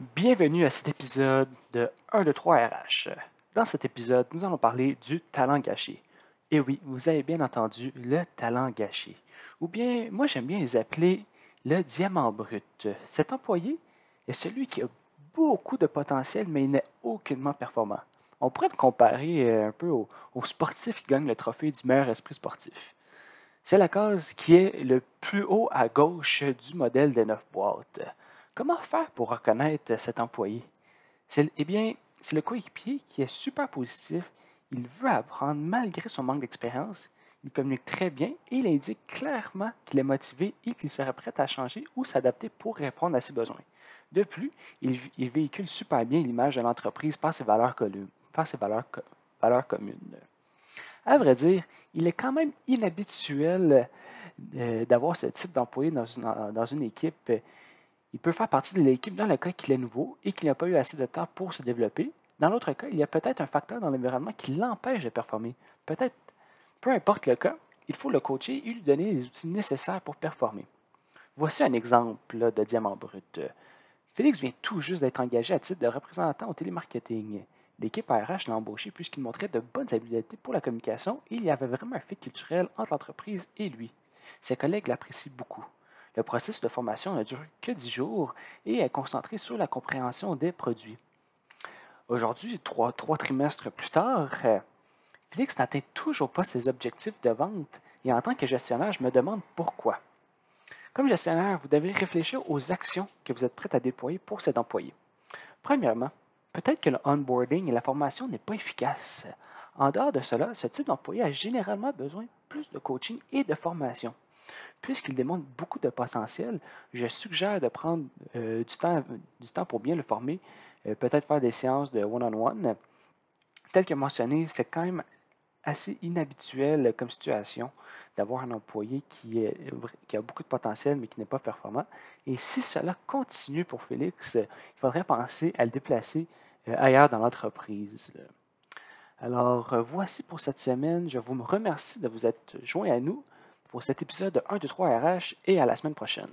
Bienvenue à cet épisode de 1, 2, 3 RH. Dans cet épisode, nous allons parler du talent gâché. Et oui, vous avez bien entendu le talent gâché. Ou bien, moi j'aime bien les appeler le diamant brut. Cet employé est celui qui a beaucoup de potentiel, mais il n'est aucunement performant. On pourrait le comparer euh, un peu au, sportif qui gagne le trophée du meilleur esprit sportif. C'est la case qui est le plus haut à gauche du modèle des neuf boîtes. Comment faire pour reconnaître cet employé? Eh bien, c'est le coéquipier qui est super positif. Il veut apprendre malgré son manque d'expérience. Il communique très bien et il indique clairement qu'il est motivé et qu'il serait prêt à changer ou s'adapter pour répondre à ses besoins. De plus, il, véhicule super bien l'image de l'entreprise par ses valeurs, communes. À vrai dire, il est quand même inhabituel euh, d'avoir ce type d'employé dans une équipe il peut faire partie de l'équipe dans le cas qu'il est nouveau et qu'il n'a pas eu assez de temps pour se développer. Dans l'autre cas, il y a peut-être un facteur dans l'environnement qui l'empêche de performer. Peut-être, peu importe le cas, il faut le coacher et lui donner les outils nécessaires pour performer. Voici un exemple de diamant brut. Félix vient tout juste d'être engagé à titre de représentant au télémarketing. L'équipe RH l'a embauché puisqu'il montrait de bonnes habiletés pour la communication et il y avait vraiment un fit culturel entre l'entreprise et lui. Ses collègues l'apprécient beaucoup. Le processus de formation ne dure que 10 jours et est concentré sur la compréhension des produits. Aujourd'hui, trois, trimestres plus tard, euh, Félix n'atteint toujours pas ses objectifs de vente et en tant que gestionnaire, je me demande pourquoi. Comme gestionnaire, vous devez réfléchir aux actions que vous êtes prêt à déployer pour cet employé. Premièrement, peut-être que le onboarding et la formation n'est pas efficace. En dehors de cela, ce type d'employé a généralement besoin plus de coaching et de formation. Puisqu'il demande beaucoup de potentiel, je suggère de prendre euh, du, temps, pour bien le former, euh, peut-être faire des séances de one-on-one. Tel que mentionné, c'est quand même assez inhabituel comme situation d'avoir un employé qui, qui, a beaucoup de potentiel mais qui n'est pas performant. Et si cela continue pour Félix, il faudrait penser à le déplacer euh, ailleurs dans l'entreprise. Alors, voici pour cette semaine. Je vous remercie de vous être joint à nous pour cet épisode de 1, 2, 3 RH et à la semaine prochaine.